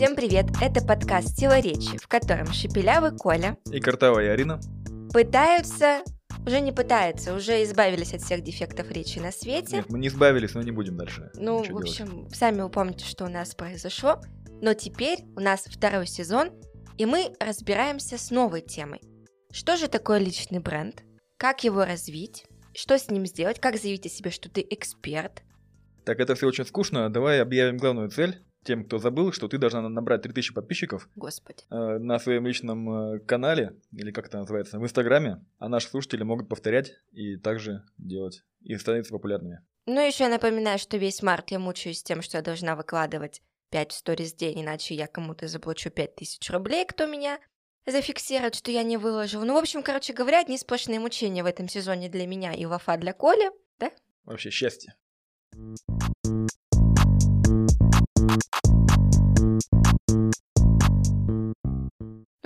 Всем привет! Это подкаст «Сила речи», в котором Шепелявый Коля И Картавая Арина пытаются, уже не пытаются, уже избавились от всех дефектов речи на свете. Нет, мы не избавились, но не будем дальше. ну, в делать. общем, сами вы помните, что у нас произошло. Но теперь у нас второй сезон, и мы разбираемся с новой темой. Что же такое личный бренд? Как его развить? Что с ним сделать? Как заявить о себе, что ты эксперт? Так, это все очень скучно. Давай объявим главную цель тем, кто забыл, что ты должна набрать 3000 подписчиков Господи. э, на своем личном э, канале, или как это называется, в Инстаграме, а наши слушатели могут повторять и также делать, и становиться популярными. Ну, еще я напоминаю, что весь март я мучаюсь тем, что я должна выкладывать 5 сториз в день, иначе я кому-то заплачу 5000 рублей, кто меня зафиксирует, что я не выложил. Ну, в общем, короче говоря, одни сплошные мучения в этом сезоне для меня и Вафа для Коли. Вообще счастье.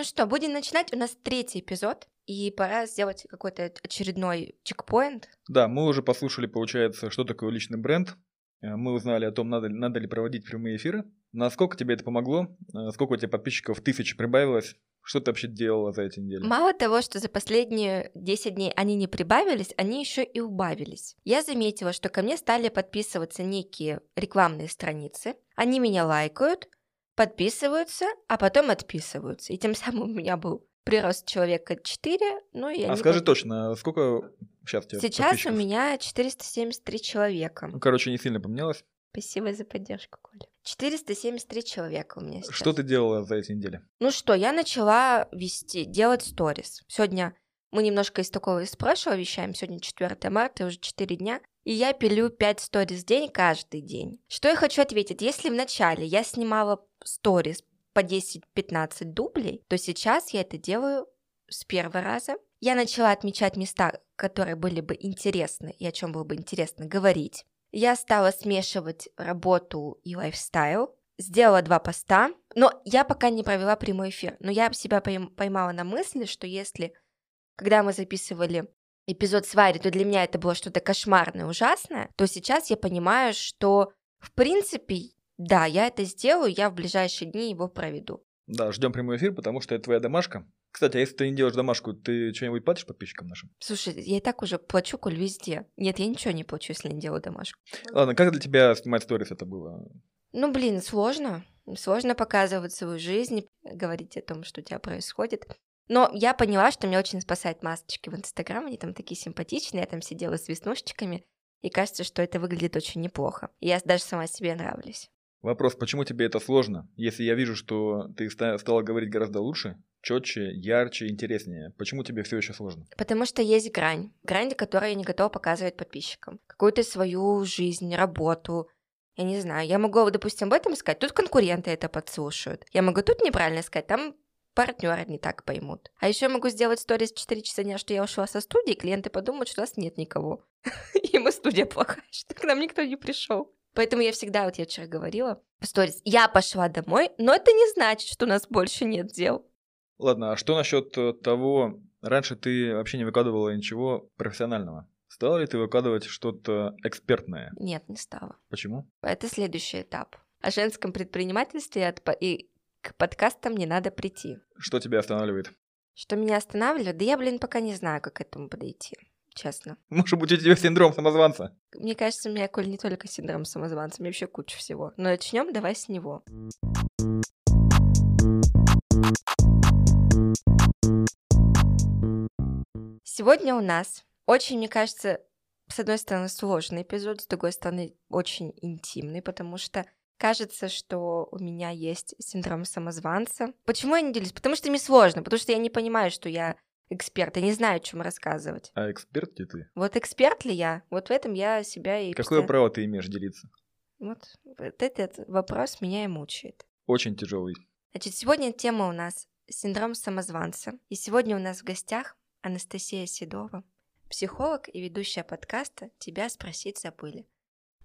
Ну что, будем начинать. У нас третий эпизод, и пора сделать какой-то очередной чекпоинт. Да, мы уже послушали, получается, что такое личный бренд. Э, Мы узнали о том, надо, ли- надо ли проводить прямые эфиры. Насколько тебе это помогло? Э, Сколько у тебя подписчиков тысяч прибавилось? Что ты вообще делала за эти недели? Мало того, что за последние 10 дней они не прибавились, они еще и убавились. Я заметила, что ко мне стали подписываться некие рекламные страницы. Они меня лайкают, подписываются, а потом отписываются. И тем самым у меня был прирост человека 4, ну и а скажи под- точно, сколько сейчас у тебя Сейчас у меня 473 человека. Ну, короче, не сильно поменялось. Спасибо за поддержку, Коля. 473 человека у меня сейчас. Что ты делала за эти недели? Ну что, я начала вести, делать сторис. Сегодня мы немножко из такого из прошлого вещаем. Сегодня 4 марта, уже 4 дня. И я пилю 5 сторис в день каждый день. Что я хочу ответить? Если в начале я снимала сторис по 10-15 дублей, то сейчас я это делаю с первого раза. Я начала отмечать места, которые были бы интересны и о чем было бы интересно говорить. Я стала смешивать работу и лайфстайл. Сделала два поста, но я пока не провела прямой эфир. Но я себя пойм- поймала на мысли, что если, когда мы записывали эпизод с Варей, то для меня это было что-то кошмарное, ужасное, то сейчас я понимаю, что в принципе, да, я это сделаю, я в ближайшие дни его проведу. Да, ждем прямой эфир, потому что это твоя домашка. Кстати, а если ты не делаешь домашку, ты что-нибудь платишь подписчикам нашим? Слушай, я и так уже плачу, Коль, везде. Нет, я ничего не плачу, если не делаю домашку. Ладно, как для тебя снимать сторис это было? Ну, блин, сложно. Сложно показывать свою жизнь, говорить о том, что у тебя происходит. Но я поняла, что меня очень спасает масочки в Инстаграм. Они там такие симпатичные. Я там сидела с веснушечками. И кажется, что это выглядит очень неплохо. Я даже сама себе нравлюсь. Вопрос, почему тебе это сложно? Если я вижу, что ты ста- стала говорить гораздо лучше, четче, ярче, интереснее, почему тебе все еще сложно? Потому что есть грань. Грань, которую я не готова показывать подписчикам. Какую-то свою жизнь, работу. Я не знаю. Я могу, допустим, об этом сказать. Тут конкуренты это подслушают. Я могу тут неправильно сказать. Там партнеры не так поймут. А еще могу сделать сторис в 4 часа дня, что я ушла со студии, клиенты подумают, что у нас нет никого. И мы студия плохая, что к нам никто не пришел. Поэтому я всегда, вот я вчера говорила, в сторис, я пошла домой, но это не значит, что у нас больше нет дел. Ладно, а что насчет э, того, раньше ты вообще не выкладывала ничего профессионального? Стала ли ты выкладывать что-то экспертное? Нет, не стало. Почему? Это следующий этап. О женском предпринимательстве от и к подкастам не надо прийти. Что тебя останавливает? Что меня останавливает? Да я, блин, пока не знаю, как к этому подойти. Честно. Может быть, у тебя синдром самозванца? Мне кажется, у меня, Коль, не только синдром самозванца, у меня вообще куча всего. Но начнем давай с него. Сегодня у нас очень, мне кажется, с одной стороны, сложный эпизод, с другой стороны, очень интимный, потому что кажется, что у меня есть синдром самозванца. Почему я не делюсь? Потому что мне сложно, потому что я не понимаю, что я эксперт, я не знаю, о чем рассказывать. А эксперт ли ты? Вот эксперт ли я? Вот в этом я себя и... Какое постоянно- право ты имеешь делиться? Вот, вот этот вопрос меня и мучает. Очень тяжелый. Значит, сегодня тема у нас синдром самозванца. И сегодня у нас в гостях Анастасия Седова, психолог и ведущая подкаста «Тебя спросить забыли».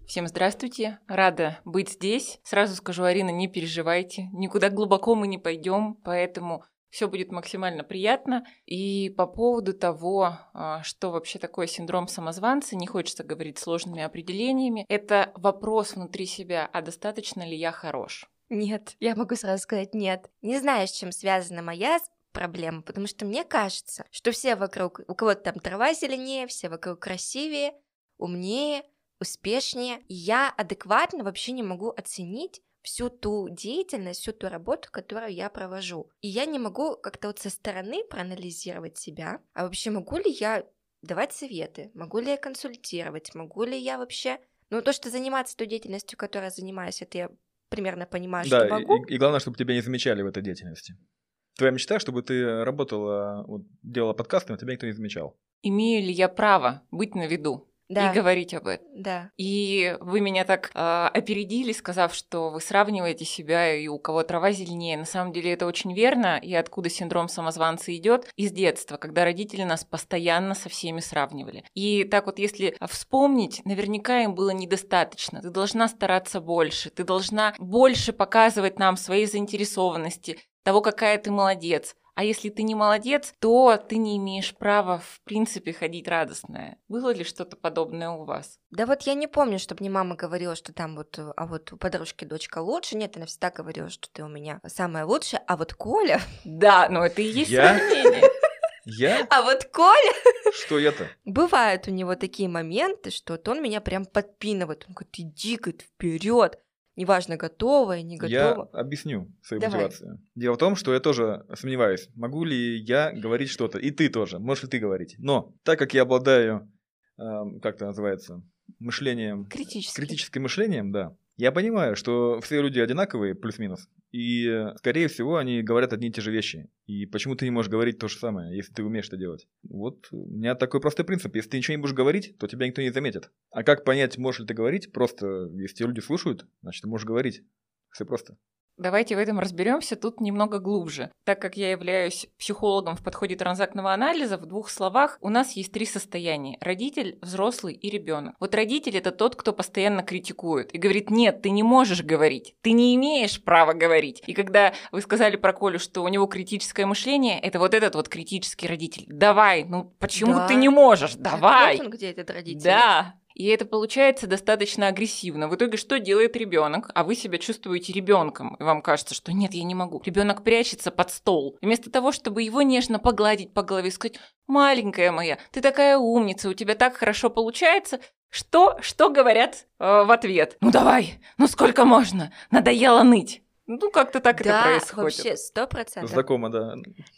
Всем здравствуйте, рада быть здесь. Сразу скажу, Арина, не переживайте, никуда глубоко мы не пойдем, поэтому все будет максимально приятно. И по поводу того, а, что вообще такое синдром самозванца, не хочется говорить сложными определениями, это вопрос внутри себя, а достаточно ли я хорош? Нет, я могу сразу сказать нет. Не знаю, с чем связана моя проблема, потому что мне кажется, что все вокруг, у кого-то там трава зеленее, все вокруг красивее, умнее, успешнее. И я адекватно вообще не могу оценить всю ту деятельность, всю ту работу, которую я провожу. И я не могу как-то вот со стороны проанализировать себя, а вообще могу ли я давать советы, могу ли я консультировать, могу ли я вообще... Ну, то, что заниматься той деятельностью, которой я занимаюсь, это я примерно понимаю, да, что могу. И, и главное, чтобы тебя не замечали в этой деятельности. Твоя мечта, чтобы ты работала, вот, делала подкасты, но тебя никто не замечал. Имею ли я право быть на виду? Да. и говорить об этом. Да. И вы меня так э, опередили, сказав, что вы сравниваете себя и у кого трава зеленее. На самом деле это очень верно. И откуда синдром самозванца идет? Из детства, когда родители нас постоянно со всеми сравнивали. И так вот, если вспомнить, наверняка им было недостаточно. Ты должна стараться больше, ты должна больше показывать нам свои заинтересованности, того, какая ты молодец. А если ты не молодец, то ты не имеешь права, в принципе, ходить радостная. Было ли что-то подобное у вас? Да вот я не помню, чтобы мне мама говорила, что там вот, а вот у подружки дочка лучше. Нет, она всегда говорила, что ты у меня самая лучшая. А вот Коля... Да, но это и есть Я? сравнение. Я? А вот Коля... Что я-то? Бывают у него такие моменты, что вот он меня прям подпинывает. Он говорит, иди, говорит, вперед. Неважно, готова и не Я готова. объясню свою Давай. мотивацию. Дело в том, что я тоже сомневаюсь, могу ли я говорить что-то, и ты тоже, можешь ли ты говорить. Но так как я обладаю, эм, как это называется, мышлением, Критически. критическим мышлением, да, я понимаю, что все люди одинаковые, плюс-минус, и, э, скорее всего, они говорят одни и те же вещи. И почему ты не можешь говорить то же самое, если ты умеешь это делать? Вот у меня такой простой принцип. Если ты ничего не будешь говорить, то тебя никто не заметит. А как понять, можешь ли ты говорить? Просто, если люди слушают, значит, ты можешь говорить. Все просто. Давайте в этом разберемся тут немного глубже. Так как я являюсь психологом в подходе транзактного анализа, в двух словах у нас есть три состояния. Родитель, взрослый и ребенок. Вот родитель это тот, кто постоянно критикует и говорит, нет, ты не можешь говорить, ты не имеешь права говорить. И когда вы сказали про Колю, что у него критическое мышление, это вот этот вот критический родитель. Давай, ну почему Да. ты не можешь? Давай. вот он где этот родитель. Да. И это получается достаточно агрессивно. В итоге что делает ребенок? А вы себя чувствуете ребенком, и вам кажется, что нет, я не могу. Ребенок прячется под стол. Вместо того, чтобы его нежно погладить по голове и сказать, маленькая моя, ты такая умница, у тебя так хорошо получается. Что, что говорят э, в ответ? Ну давай, ну сколько можно? Надоело ныть. Ну, как-то так это Да, происходит. вообще, сто процентов. Знакомо, да.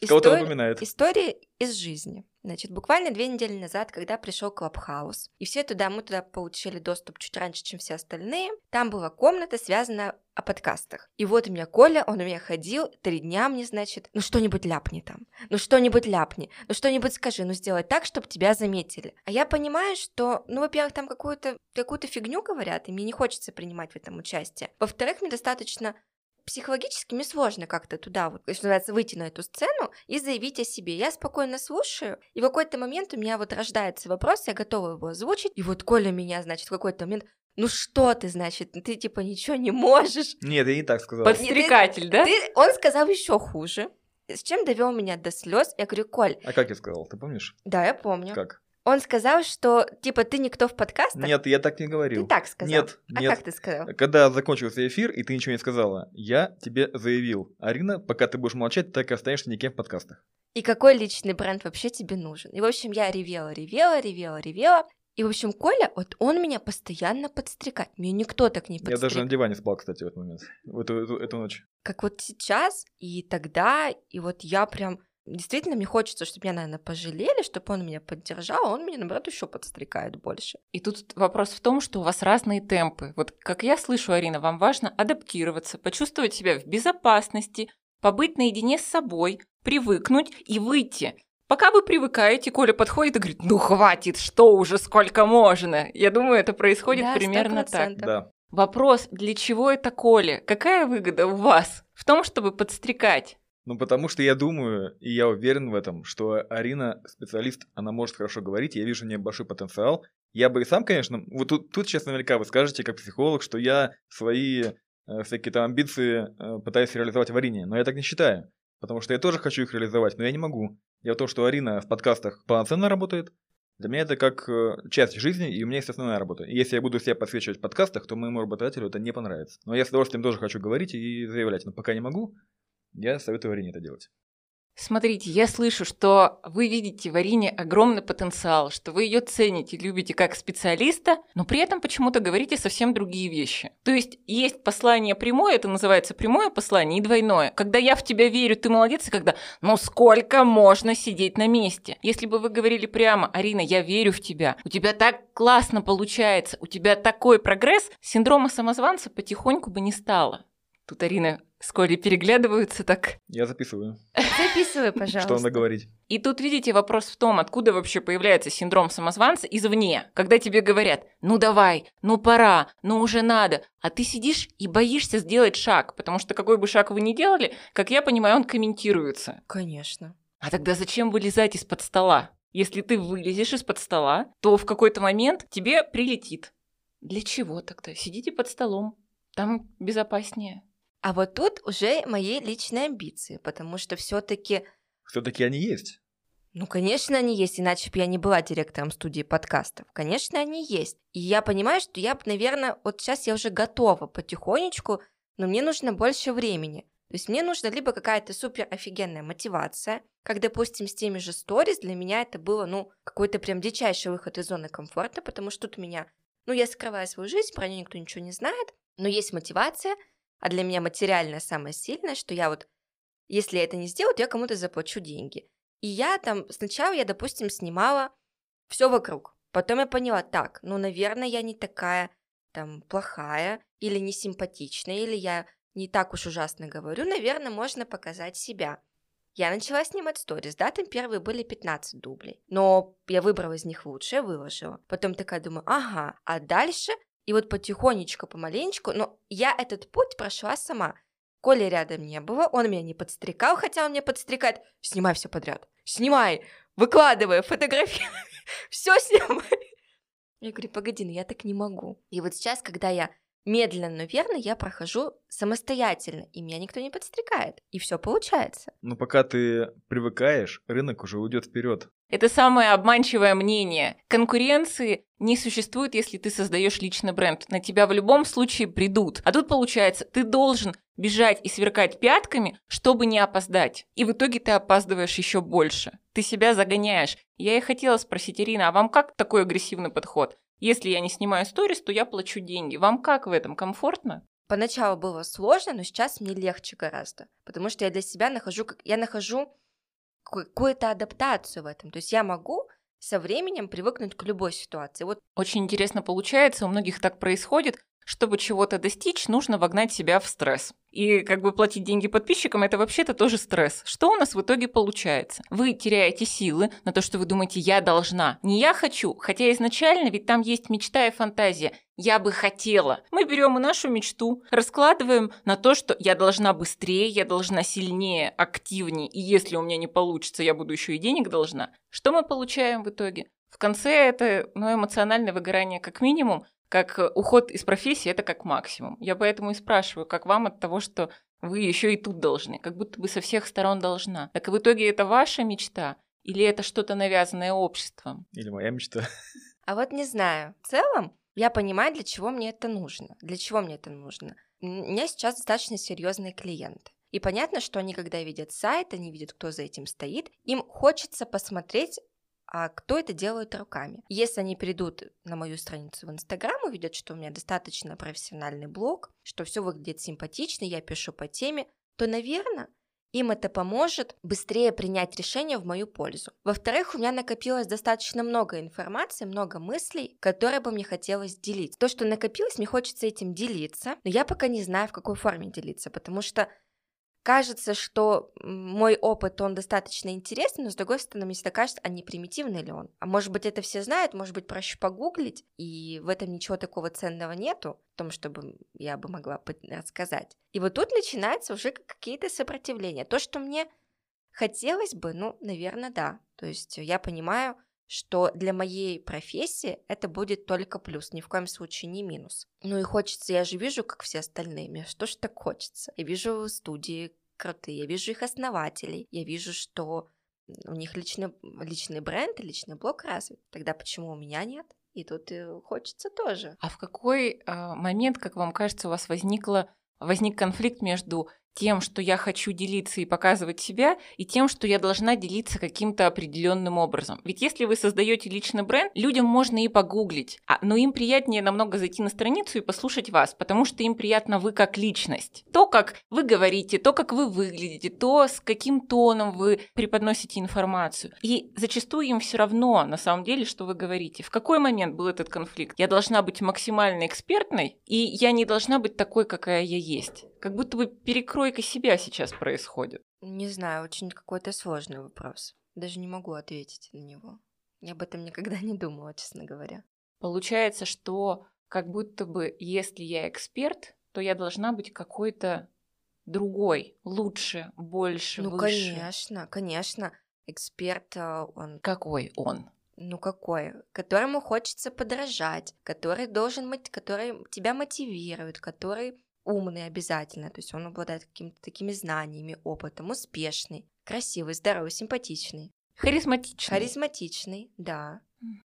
Кого-то История- напоминает. История из жизни. Значит, буквально две недели назад, когда пришел Клабхаус, и все туда, мы туда получили доступ чуть раньше, чем все остальные, там была комната, связанная о подкастах. И вот у меня Коля, он у меня ходил, три дня мне, значит, ну что-нибудь ляпни там, ну что-нибудь ляпни, ну что-нибудь скажи, ну сделай так, чтобы тебя заметили. А я понимаю, что, ну, во-первых, там какую-то какую фигню говорят, и мне не хочется принимать в этом участие. Во-вторых, мне достаточно психологически мне сложно как-то туда, вот, что называется, выйти на эту сцену и заявить о себе. Я спокойно слушаю, и в какой-то момент у меня вот рождается вопрос, я готова его озвучить, и вот Коля меня, значит, в какой-то момент, ну что ты, значит, ты типа ничего не можешь. Нет, я не так сказал. Подстрекатель, да? Ты, он сказал еще хуже, с чем довел меня до слез. Я говорю, Коль, А как я сказал, ты помнишь? да, я помню. Как? Он сказал, что типа ты никто в подкастах. Нет, я так не ты говорил. так сказал. Нет, А нет. как ты сказал? Когда закончился эфир, и ты ничего не сказала, я тебе заявил, Арина, пока ты будешь молчать, ты так и останешься никем в подкастах. И какой личный бренд вообще тебе нужен? И, в общем, я ревела, ревела, ревела, ревела. И, в общем, Коля, вот он меня постоянно подстрекает. Меня никто так не Я даже на подстрекает. диване спал, кстати, в этот момент, в эту, эту, эту ночь. Как вот сейчас и тогда, и вот я прям... Действительно, мне хочется, чтобы меня, наверное, пожалели, чтобы он меня поддержал, а он меня, наоборот, еще подстрекает больше. И тут вопрос в том, что у вас разные темпы. Вот как я слышу, Арина, вам важно адаптироваться, почувствовать себя в безопасности, побыть наедине с собой, привыкнуть и выйти. Пока вы привыкаете, Коля подходит и говорит, ну хватит, что уже, сколько можно. Я думаю, это происходит Да, примерно 100%. так. Да. Вопрос, для чего это Коля? Какая выгода у вас в том, чтобы подстрекать? Ну, потому что я думаю, и я уверен в этом, что Арина специалист, она может хорошо говорить, я вижу у нее большой потенциал. Я бы и сам, конечно, вот тут, тут сейчас наверняка вы скажете, как психолог, что я свои э, всякие там амбиции э, пытаюсь реализовать в Арине, но я так не считаю, потому что я тоже хочу их реализовать, но я не могу. В том, что Арина в подкастах полноценно работает, Для меня это как э, часть жизни, и у меня есть основная работа. И если я буду себя подсвечивать в подкастах, то моему работодателю это не понравится. Но я с удовольствием тоже хочу говорить и заявлять, но пока не могу, я советую Арине это делать. Смотрите, я слышу, что вы видите в Арине огромный потенциал, что вы ее цените, любите как специалиста, но при этом почему-то говорите совсем другие вещи. То есть есть послание прямое, это называется прямое послание, и двойное. Когда я в тебя верю, ты молодец, и когда ну сколько можно сидеть на месте? Если бы вы говорили прямо, Арина, я верю в тебя, у тебя так классно получается, у тебя такой прогресс, синдрома самозванца потихоньку бы не стало. Тут Арина с Колей переглядываются так. Я записываю. Записывай, пожалуйста. Что надо говорить. И тут, видите, вопрос в том, откуда вообще появляется синдром самозванца извне, когда тебе говорят, ну давай, ну пора, ну уже надо, а ты сидишь и боишься сделать шаг, потому что какой бы шаг вы ни делали, как я понимаю, он комментируется. Конечно. А тогда зачем вылезать из-под стола? Если ты вылезешь из-под стола, то в какой-то момент тебе прилетит. Для чего тогда? Сидите под столом, там безопаснее. А вот тут уже мои личные амбиции, потому что все-таки... Все-таки они есть. Ну, конечно, они есть, иначе бы я не была директором студии подкастов. Конечно, они есть. И я понимаю, что я, наверное, вот сейчас я уже готова потихонечку, но мне нужно больше времени. То есть мне нужна либо какая-то супер офигенная мотивация, как, допустим, с теми же сторис, для меня это было, ну, какой-то прям дичайший выход из зоны комфорта, потому что тут меня, ну, я скрываю свою жизнь, про нее никто ничего не знает, но есть мотивация – а для меня материальное самое сильное, что я вот, если я это не сделаю, то я кому-то заплачу деньги. И я там, сначала я, допустим, снимала все вокруг. Потом я поняла, так, ну, наверное, я не такая там плохая или не симпатичная, или я не так уж ужасно говорю, наверное, можно показать себя. Я начала снимать сторис, да, там первые были 15 дублей, но я выбрала из них лучшее, выложила. Потом такая думаю, ага, а дальше и вот потихонечку, помаленечку, но я этот путь прошла сама. Коли рядом не было, он меня не подстрекал, хотя он меня подстрекает. Снимай все подряд. Снимай, выкладывай, фотографируй, все снимай. Я говорю, погоди, ну я так не могу. И вот сейчас, когда я медленно, но верно я прохожу самостоятельно, и меня никто не подстрекает, и все получается. Но пока ты привыкаешь, рынок уже уйдет вперед. Это самое обманчивое мнение. Конкуренции не существует, если ты создаешь личный бренд. На тебя в любом случае придут. А тут получается, ты должен бежать и сверкать пятками, чтобы не опоздать. И в итоге ты опаздываешь еще больше. Ты себя загоняешь. Я и хотела спросить, Ирина, а вам как такой агрессивный подход? Если я не снимаю сторис, то я плачу деньги. Вам как в этом? Комфортно? Поначалу было сложно, но сейчас мне легче гораздо. Потому что я для себя нахожу, я нахожу какую-то адаптацию в этом. То есть я могу со временем привыкнуть к любой ситуации. Вот. Очень интересно получается, у многих так происходит, чтобы чего-то достичь, нужно вогнать себя в стресс. И как бы платить деньги подписчикам – это вообще-то тоже стресс. Что у нас в итоге получается? Вы теряете силы на то, что вы думаете «я должна». Не «я хочу», хотя изначально ведь там есть мечта и фантазия. «Я бы хотела». Мы берем и нашу мечту, раскладываем на то, что я должна быстрее, я должна сильнее, активнее, и если у меня не получится, я буду еще и денег должна. Что мы получаем в итоге? В конце это ну, эмоциональное выгорание как минимум, как э, уход из профессии это как максимум. Я поэтому и спрашиваю, как вам от того, что вы еще и тут должны, как будто бы со всех сторон должна. Так в итоге это ваша мечта или это что-то навязанное обществом? Или моя мечта. А вот не знаю. В целом, я понимаю, для чего мне это нужно. Для чего мне это нужно. У меня сейчас достаточно серьезные клиенты. И понятно, что они, когда видят сайт, они видят, кто за этим стоит, им хочется посмотреть а кто это делает руками. Если они придут на мою страницу в Инстаграм, увидят, что у меня достаточно профессиональный блог, что все выглядит симпатично, я пишу по теме, то, наверное, им это поможет быстрее принять решение в мою пользу. Во-вторых, у меня накопилось достаточно много информации, много мыслей, которые бы мне хотелось делить. То, что накопилось, мне хочется этим делиться, но я пока не знаю, в какой форме делиться, потому что кажется, что мой опыт, он достаточно интересный, но с другой стороны, мне всегда кажется, а не примитивный ли он? А может быть, это все знают, может быть, проще погуглить, и в этом ничего такого ценного нету, в том, чтобы я бы могла рассказать. И вот тут начинаются уже какие-то сопротивления. То, что мне хотелось бы, ну, наверное, да. То есть я понимаю, что для моей профессии это будет только плюс, ни в коем случае не минус. Ну и хочется, я же вижу, как все остальные, что ж так хочется. Я вижу студии крутые, я вижу их основателей, я вижу, что у них личный, личный бренд, личный блог развит. Тогда почему у меня нет? И тут и хочется тоже. А в какой э, момент, как вам кажется, у вас возникло, возник конфликт между тем, что я хочу делиться и показывать себя, и тем, что я должна делиться каким-то определенным образом. Ведь если вы создаете личный бренд, людям можно и погуглить, а, но им приятнее намного зайти на страницу и послушать вас, потому что им приятно вы как личность. То, как вы говорите, то, как вы выглядите, то, с каким тоном вы преподносите информацию. И зачастую им все равно, на самом деле, что вы говорите. В какой момент был этот конфликт? Я должна быть максимально экспертной, и я не должна быть такой, какая я есть. Как будто бы перекройка себя сейчас происходит. Не знаю, очень какой-то сложный вопрос. Даже не могу ответить на него. Я об этом никогда не думала, честно говоря. Получается, что как будто бы, если я эксперт, то я должна быть какой-то другой, лучше, больше, ну, выше. конечно, конечно. Эксперт, а, он... Какой он? Ну какой? Которому хочется подражать, который должен, который тебя мотивирует, который умный обязательно, то есть он обладает какими-то такими знаниями, опытом, успешный, красивый, здоровый, симпатичный. Харизматичный. Харизматичный, да.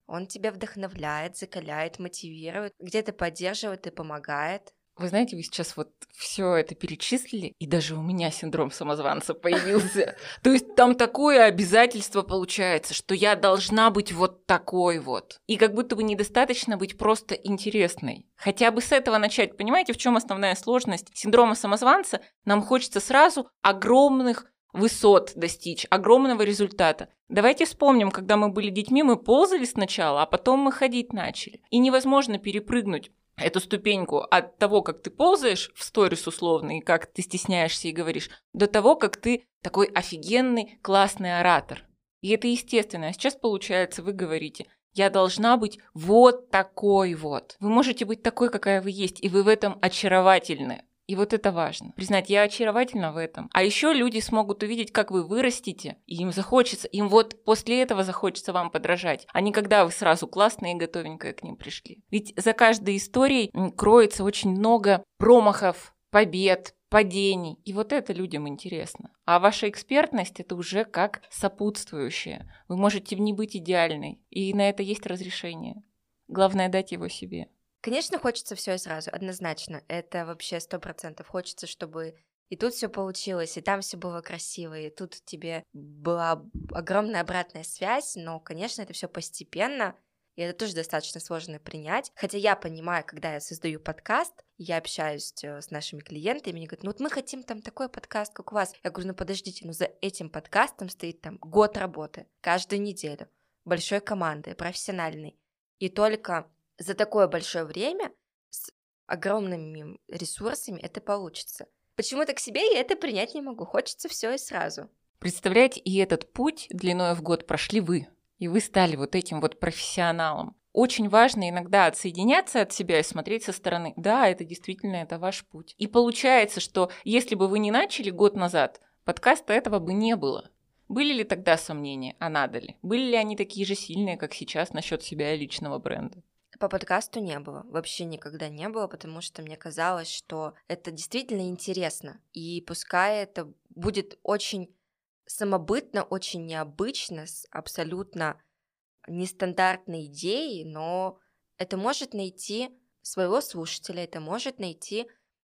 Он тебя вдохновляет, закаляет, мотивирует, где-то поддерживает и помогает. Вы знаете, вы сейчас вот все это перечислили, и даже у меня синдром самозванца появился. То есть там такое обязательство получается, что я должна быть вот такой вот. И как будто бы недостаточно быть просто интересной. Хотя бы с этого начать. Понимаете, в чем основная сложность синдрома самозванца? Нам хочется сразу огромных высот достичь, огромного результата. Давайте вспомним, когда мы были детьми, мы ползали сначала, а потом мы ходить начали. И невозможно перепрыгнуть эту ступеньку от того, как ты ползаешь в сторис условно, и как ты стесняешься и говоришь, до того, как ты такой офигенный, классный оратор. И это естественно. А сейчас, получается, вы говорите, я должна быть вот такой вот. Вы можете быть такой, какая вы есть, и вы в этом очаровательны. И вот это важно. Признать, я очаровательна в этом. А еще люди смогут увидеть, как вы вырастете, и им захочется, им вот после этого захочется вам подражать, а не когда вы сразу классные и готовенькое к ним пришли. Ведь за каждой историей кроется очень много промахов, побед, падений. И вот это людям интересно. А ваша экспертность это уже как сопутствующее. Вы можете не быть идеальной, и на это есть разрешение. Главное дать его себе. Конечно, хочется все и сразу, однозначно. Это вообще сто процентов. Хочется, чтобы и тут все получилось, и там все было красиво, и тут тебе была огромная обратная связь, но, конечно, это все постепенно, и это тоже достаточно сложно принять. Хотя я понимаю, когда я создаю подкаст, я общаюсь э, с нашими клиентами, они говорят, ну вот мы хотим там такой подкаст, как у вас. Я говорю, ну подождите, ну за этим подкастом стоит там год работы, каждую неделю, большой команды, профессиональной. И только за такое большое время с огромными ресурсами это получится. Почему-то к себе я это принять не могу. Хочется все и сразу. Представляете, и этот путь длиной в год прошли вы. И вы стали вот этим вот профессионалом. Очень важно иногда отсоединяться от себя и смотреть со стороны. Да, это действительно это ваш путь. И получается, что если бы вы не начали год назад, подкаста этого бы не было. Были ли тогда сомнения, а надо ли? Были ли они такие же сильные, как сейчас насчет себя и личного бренда? По подкасту не было, вообще никогда не было, потому что мне казалось, что это действительно интересно. И пускай это будет очень самобытно, очень необычно, с абсолютно нестандартной идеей, но это может найти своего слушателя, это может найти,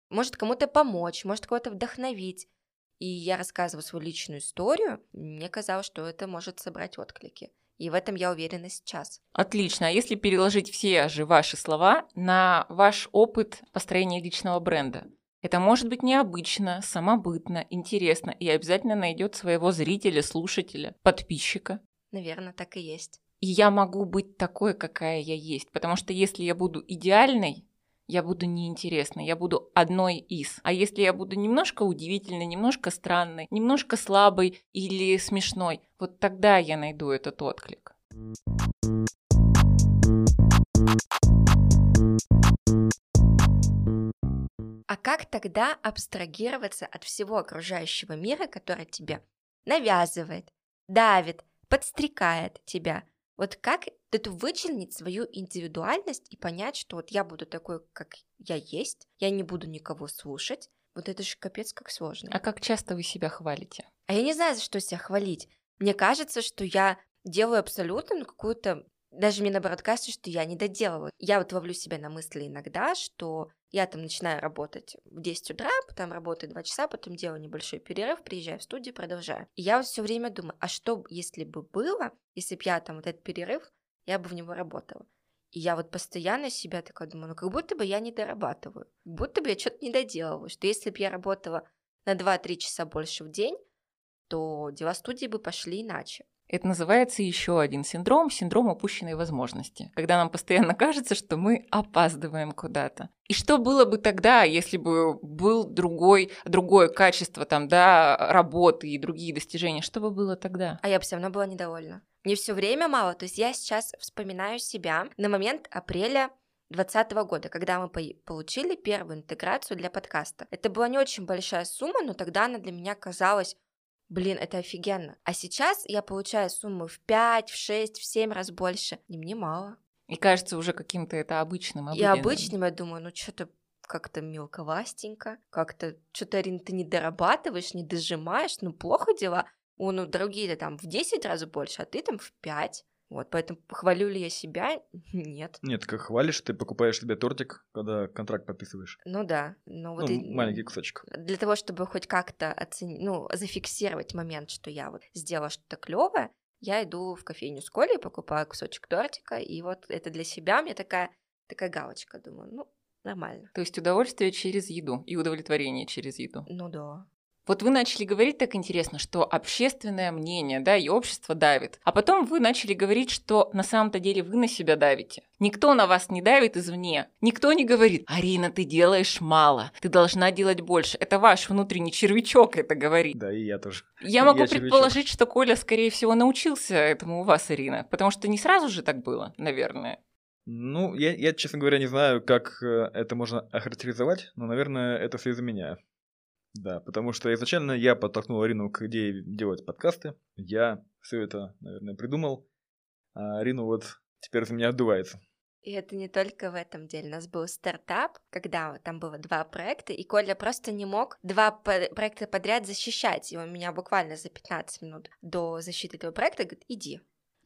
может кому-то помочь, может кого-то вдохновить. И я рассказываю свою личную историю, мне казалось, что это может собрать отклики. И в этом я уверена сейчас. Отлично. А если переложить все же ваши слова на ваш опыт построения личного бренда? Это может быть необычно, самобытно, интересно и обязательно найдет своего зрителя, слушателя, подписчика. Наверное, так и есть. И я могу быть такой, какая я есть. Потому что если я буду идеальной, я буду неинтересной, я буду одной из. А если я буду немножко удивительной, немножко странной, немножко слабой или смешной, вот тогда я найду этот отклик. А как тогда абстрагироваться от всего окружающего мира, который тебе навязывает, давит, подстрекает тебя? Вот как это вычленить свою индивидуальность и понять, что вот я буду такой, как я есть, я не буду никого слушать. Вот это же капец как сложно. А как часто вы себя хвалите? А я не знаю, за что себя хвалить. мне кажется, что я делаю абсолютно ну, какую-то даже мне наоборот кажется, что я не доделываю. Я вот ловлю себя на мысли иногда, что я там начинаю работать в 10 утра, потом работаю 2 часа, потом делаю небольшой перерыв, приезжаю в студию, продолжаю. И я вот все время думаю, а что если бы было, если бы я там вот этот перерыв, я бы в него работала. И я вот постоянно себя такая думаю, ну как будто бы я не дорабатываю, как будто бы я что-то не доделываю, что если бы я работала на 2-3 часа больше в день, то дела студии бы пошли иначе. Это называется еще один синдром, синдром упущенной возможности, когда нам постоянно кажется, что мы опаздываем куда-то. И что было бы тогда, если бы был другой, другое качество там, да, работы и другие достижения? Что бы было тогда? А я бы все равно была недовольна. Мне все время мало. То есть я сейчас вспоминаю себя на момент апреля 2020 года, когда мы получили первую интеграцию для подкаста. Это была не очень большая сумма, но тогда она для меня казалась Блин, это офигенно. А сейчас я получаю сумму в 5, в 6, в 7 раз больше. И мне мало. И кажется уже каким-то это обычным. И обычным я думаю, ну что-то как-то мелковастенько, как-то что-то, Арина, ты не дорабатываешь, не дожимаешь, ну плохо дела. У ну, другие там в 10 раз больше, а ты там в 5. Вот, поэтому хвалю ли я себя? Нет. Нет, как хвалишь, ты покупаешь себе тортик, когда контракт подписываешь. Ну да. Ну, вот ну, и... маленький кусочек. Для того, чтобы хоть как-то оценить, ну, зафиксировать момент, что я вот сделала что-то клевое, я иду в кофейню с Колей, покупаю кусочек тортика, и вот это для себя мне такая, такая галочка, думаю, ну, нормально. То есть удовольствие через еду и удовлетворение через еду. Ну да. Вот вы начали говорить так интересно, что общественное мнение, да, и общество давит. А потом вы начали говорить, что на самом-то деле вы на себя давите. Никто на вас не давит извне. Никто не говорит, Арина, ты делаешь мало, ты должна делать больше. Это ваш внутренний червячок это говорит. Да, и я тоже. Я могу я предположить, червячок. что Коля, скорее всего, научился этому у вас, Ирина. Потому что не сразу же так было, наверное. Ну, я, я, честно говоря, не знаю, как э, это можно охарактеризовать, но, наверное, это все из-за меня. Да, потому что изначально я подтолкнул Арину к идее делать подкасты. Я все это, наверное, придумал. А Арина вот теперь за меня отдувается. И это не только в этом деле. У нас был стартап, когда там было два проекта, и Коля просто не мог два проекта подряд защищать. И он меня буквально за 15 минут до защиты этого проекта говорит, иди,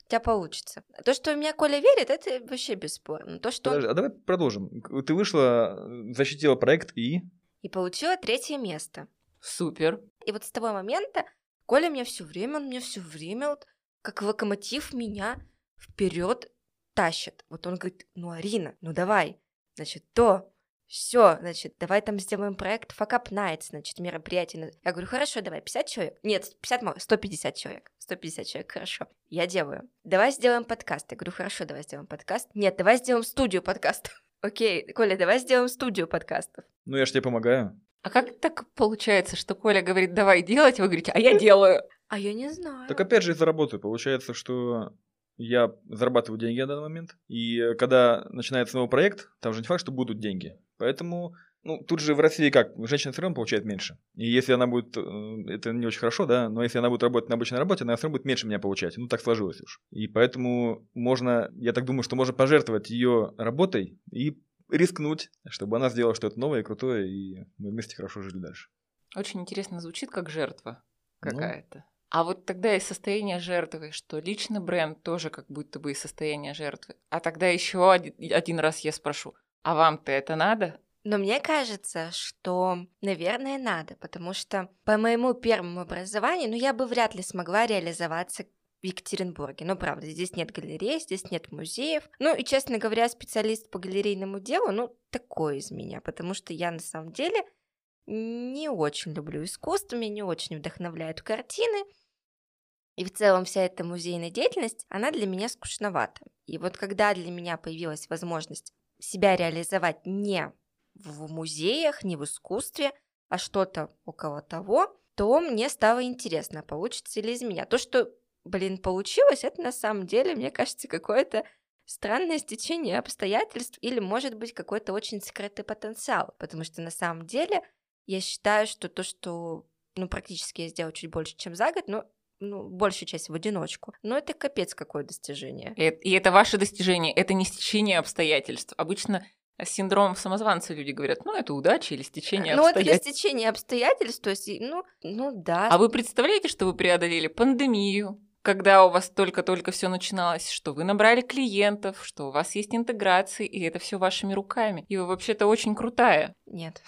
у тебя получится. То, что у меня Коля верит, это вообще бесспорно. То, что... Подожди, а давай продолжим. Ты вышла, защитила проект и и получила третье место. Супер. И вот с того момента Коля мне все время, он мне все время вот как локомотив меня вперед тащит. Вот он говорит, ну, Арина, ну давай, значит, то, все, значит, давай там сделаем проект Fuck Up Nights, значит, мероприятие. Я говорю, хорошо, давай, 50 человек. Нет, 50 мало, 150 человек. 150 человек, хорошо. Я делаю. Давай сделаем подкаст. Я говорю, хорошо, давай сделаем подкаст. Нет, давай сделаем студию подкастов. Окей, Коля, давай сделаем студию подкастов. Ну, я же тебе помогаю. А как так получается, что Коля говорит, давай делать, вы говорите, а я делаю? А я не знаю. Так опять же из-за работы. Получается, что я зарабатываю деньги на данный момент. И когда начинается новый проект, там же не факт, что будут деньги. Поэтому ну, тут же в России как? Женщина все равно получает меньше. И если она будет, э, это не очень хорошо, да, но если она будет работать на обычной работе, она все равно будет меньше меня получать. Ну, так сложилось уж. И поэтому можно, я так думаю, что можно пожертвовать ее работой и рискнуть, чтобы она сделала что-то новое и крутое, и мы вместе хорошо жили дальше. Очень интересно звучит, как жертва ну. какая-то. Ну, а вот тогда и состояние жертвы, что личный бренд тоже как будто бы и состояние жертвы. А тогда еще один, один раз я спрошу, а вам-то это надо? Но мне кажется, что, наверное, надо, потому что по моему первому образованию, ну, я бы вряд ли смогла реализоваться в Екатеринбурге. Ну, правда, здесь нет галерей, здесь нет музеев. Ну, и, честно говоря, специалист по галерейному делу, ну, такой из меня, потому что я на самом деле не очень люблю искусство, меня не очень вдохновляют картины. И в целом вся эта музейная деятельность, она для меня скучновата. И вот когда для меня появилась возможность себя реализовать не в музеях, не в искусстве, а что-то около того, то мне стало интересно, получится ли из меня. То, что, блин, получилось, это на самом деле, мне кажется, какое-то странное стечение обстоятельств или, может быть, какой-то очень скрытый потенциал, потому что на самом деле я считаю, что то, что ну, практически я сделала чуть больше, чем за год, но ну, большую часть в одиночку. Но это капец какое достижение. И это ваше достижение, это не стечение обстоятельств. Обычно с синдромом самозванца люди говорят, ну, это удача или стечение Ну, это обстоятельств. стечение обстоятельств, то есть, ну, ну да. А вы представляете, что вы преодолели пандемию, когда у вас только-только все начиналось, что вы набрали клиентов, что у вас есть интеграции, и это все вашими руками. И вы вообще-то очень крутая. Нет.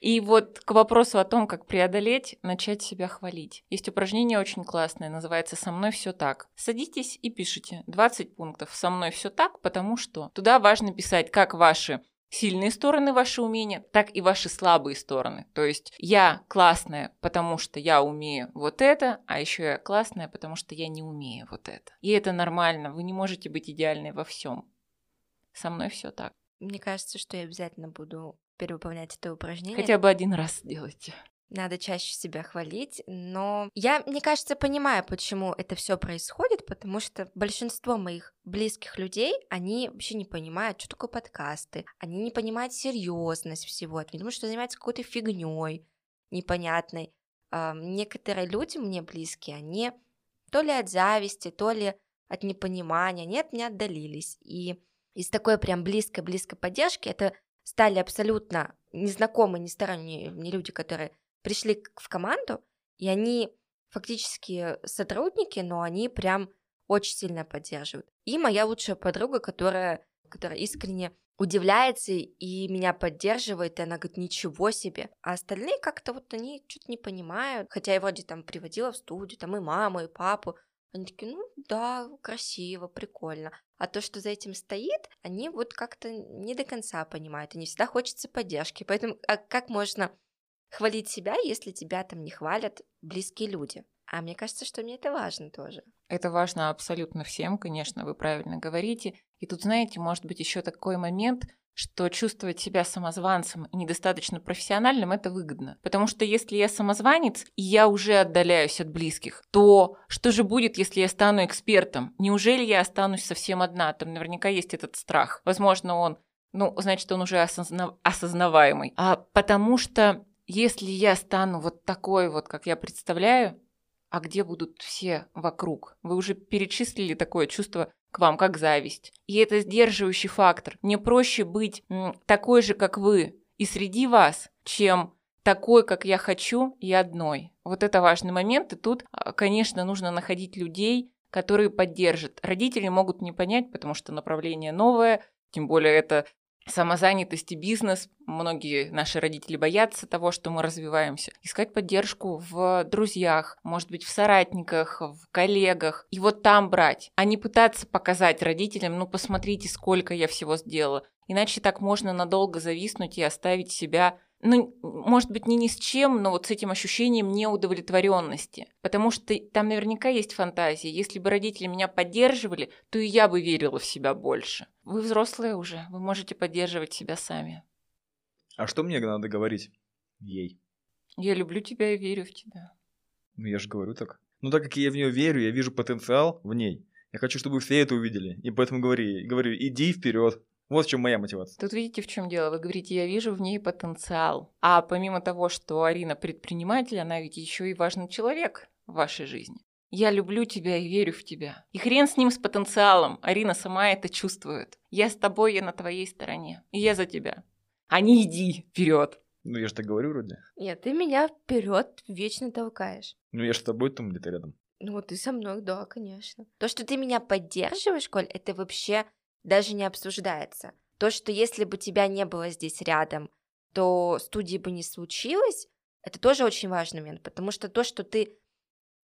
И вот к вопросу о том, как преодолеть, начать себя хвалить. Есть упражнение очень классное, называется «Со мной все так». Садитесь и пишите 20 пунктов «Со мной все так», потому что туда важно писать как ваши сильные стороны ваши умения, так и ваши слабые стороны. То есть я классная, потому что я умею вот это, а еще я классная, потому что я не умею вот это. И это нормально, вы не можете быть идеальной во всем. Со мной все так. Мне кажется, что я обязательно буду перевыполнять это упражнение. Хотя бы один раз сделайте. Надо чаще себя хвалить, но я, мне кажется, понимаю, почему это все происходит, потому что большинство моих близких людей, они вообще не понимают, что такое подкасты, они не понимают серьезность всего, они думают, что занимаются какой-то фигней непонятной. А, некоторые люди мне близкие, они то ли от зависти, то ли от непонимания, они от меня отдалились. И из такой прям близкой-близкой поддержки это стали абсолютно незнакомые, не сторонние мне люди, которые пришли в команду, и они фактически сотрудники, но они прям очень сильно поддерживают. И моя лучшая подруга, которая, которая искренне удивляется и меня поддерживает, и она говорит, ничего себе. А остальные как-то вот они что-то не понимают, хотя я вроде там приводила в студию, там и маму, и папу, они такие, ну да, красиво, прикольно. А то, что за этим стоит, они вот как-то не до конца понимают, и всегда хочется поддержки. Поэтому а как можно хвалить себя, если тебя там не хвалят близкие люди? А мне кажется, что мне это важно тоже. Это важно абсолютно всем, конечно, вы правильно говорите. И тут, знаете, может быть еще такой момент, что чувствовать себя самозванцем и недостаточно профессиональным это выгодно. Потому что если я самозванец, и я уже отдаляюсь от близких, то что же будет, если я стану экспертом? Неужели я останусь совсем одна? Там наверняка есть этот страх. Возможно, он, ну, значит, он уже осозна... осознаваемый. А потому что если я стану вот такой вот, как я представляю, а где будут все вокруг? Вы уже перечислили такое чувство к вам, как зависть. И это сдерживающий фактор. Мне проще быть такой же, как вы, и среди вас, чем такой, как я хочу, и одной. Вот это важный момент. И тут, а, конечно, нужно находить людей, которые поддержат. Родители могут не понять, потому что направление новое, тем более это самозанятость и бизнес. Многие наши родители боятся того, что мы развиваемся. Искать поддержку в друзьях, может быть, в соратниках, в коллегах. И вот там брать, а не пытаться показать родителям, ну, посмотрите, сколько я всего сделала. Иначе так можно надолго зависнуть и оставить себя ну, может быть, не ни с чем, но вот с этим ощущением неудовлетворенности. Потому что там наверняка есть фантазии. Если бы родители меня поддерживали, то и я бы верила в себя больше. Вы взрослые уже, вы можете поддерживать себя сами. А что мне надо говорить ей? Я люблю тебя и верю в тебя. Ну, я же говорю так. Ну, так как я в нее верю, я вижу потенциал в ней. Я хочу, чтобы все это увидели. И поэтому говорю, говорю иди вперед. Вот в чем моя мотивация. Тут видите, в чем дело. Вы говорите, я вижу в ней потенциал. А помимо того, что Арина предприниматель, она ведь еще и важный человек в вашей жизни. Я люблю тебя и верю в тебя. И хрен с ним с потенциалом. Арина сама это чувствует. Я с тобой, я на твоей стороне. И я за тебя. А не иди вперед. Ну, я же так говорю вроде. Нет, ты меня вперед вечно толкаешь. Ну, я же с тобой там где-то рядом. Ну, ты со мной, да, конечно. То, что ты меня поддерживаешь, Коль, это вообще даже не обсуждается. То, что если бы тебя не было здесь рядом, то студии бы не случилось, это тоже очень важный момент, потому что то, что ты,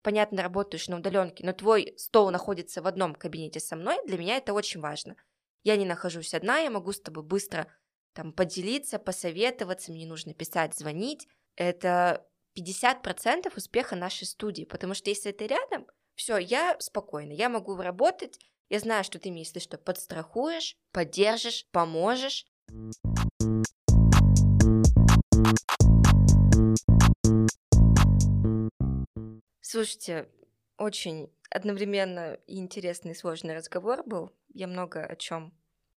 понятно, работаешь на удаленке, но твой стол находится в одном кабинете со мной, для меня это очень важно. Я не нахожусь одна, я могу с тобой быстро там поделиться, посоветоваться, мне нужно писать, звонить. Это 50% успеха нашей студии, потому что если ты рядом, все, я спокойна, я могу работать, я знаю, что ты меня, если что, подстрахуешь, поддержишь, поможешь. Слушайте, очень одновременно и интересный и сложный разговор был. Я много о чем.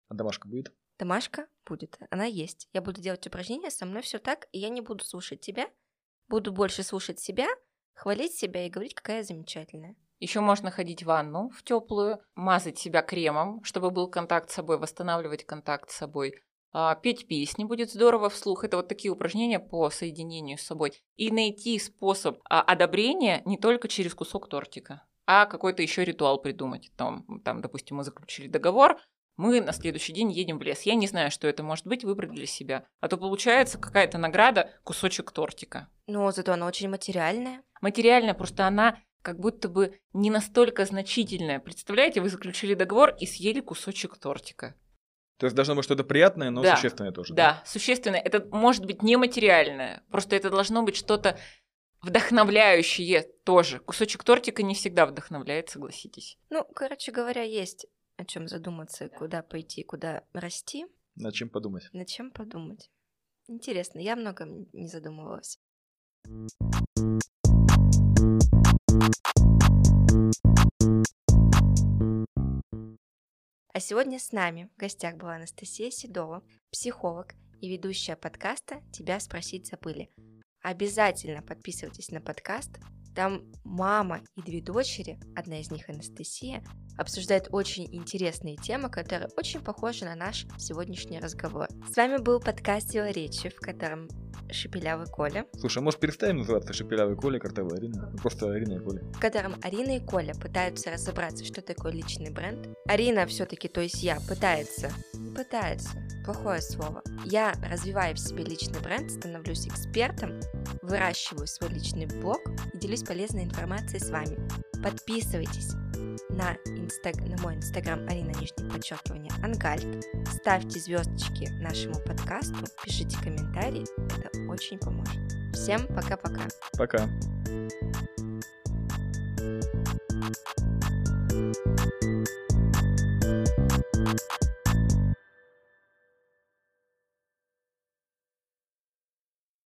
А домашка будет? Домашка будет, она есть. Я буду делать упражнения, со мной все так, и я не буду слушать тебя, буду больше слушать себя, хвалить себя и говорить, какая я замечательная. Еще можно ходить в ванну в теплую, мазать себя кремом, чтобы был контакт с собой, восстанавливать контакт с собой. а, петь песни будет здорово вслух. Это вот такие упражнения по соединению с собой. И найти способ а, одобрения не только через кусок тортика, а какой-то еще ритуал придумать. Там, там, допустим, мы заключили договор, мы на следующий день едем в лес. Я не знаю, что это может быть, выбрать для себя. А то получается какая-то награда, кусочек тортика. Но зато она очень материальная. Материальная, просто она как будто бы не настолько значительная. Представляете, вы заключили договор и съели кусочек тортика. То есть должно быть что-то приятное, но Да. существенное тоже. Да, существенное. Это может быть нематериальное. Просто это должно быть что-то вдохновляющее тоже. Кусочек тортика не всегда вдохновляет, согласитесь. Ну, короче говоря, есть о чем задуматься, куда пойти, куда расти, Над чем подумать. над чем подумать. Интересно, я многом не задумывалась. А сегодня с нами в гостях была Анастасия Седова, психолог и ведущая подкаста «Тебя спросить забыли». Обязательно подписывайтесь на подкаст. Там мама и две дочери, одна из них Анастасия, обсуждают очень интересные темы, которые очень похожи на наш сегодняшний разговор. С вами был подкаст «Сила речи», в котором Шепелявый Коля, Слушай, а может переставим называться Шепелявый Коля, Картавая Арина? Ну, Просто Арина и Коля. в котором Арина и Коля пытаются разобраться, что такое личный бренд. Арина все-таки, то есть я, пытается, не пытается, плохое слово. Я развиваю в себе личный бренд, становлюсь экспертом, выращиваю свой личный блог и делюсь полезной информацией с вами. Подписывайтесь на, инстаг... на мой инстаграм Арина Нижнее подчеркивание Ангальд. Ставьте звездочки нашему подкасту, пишите комментарии, это очень поможет. Всем пока-пока. Пока.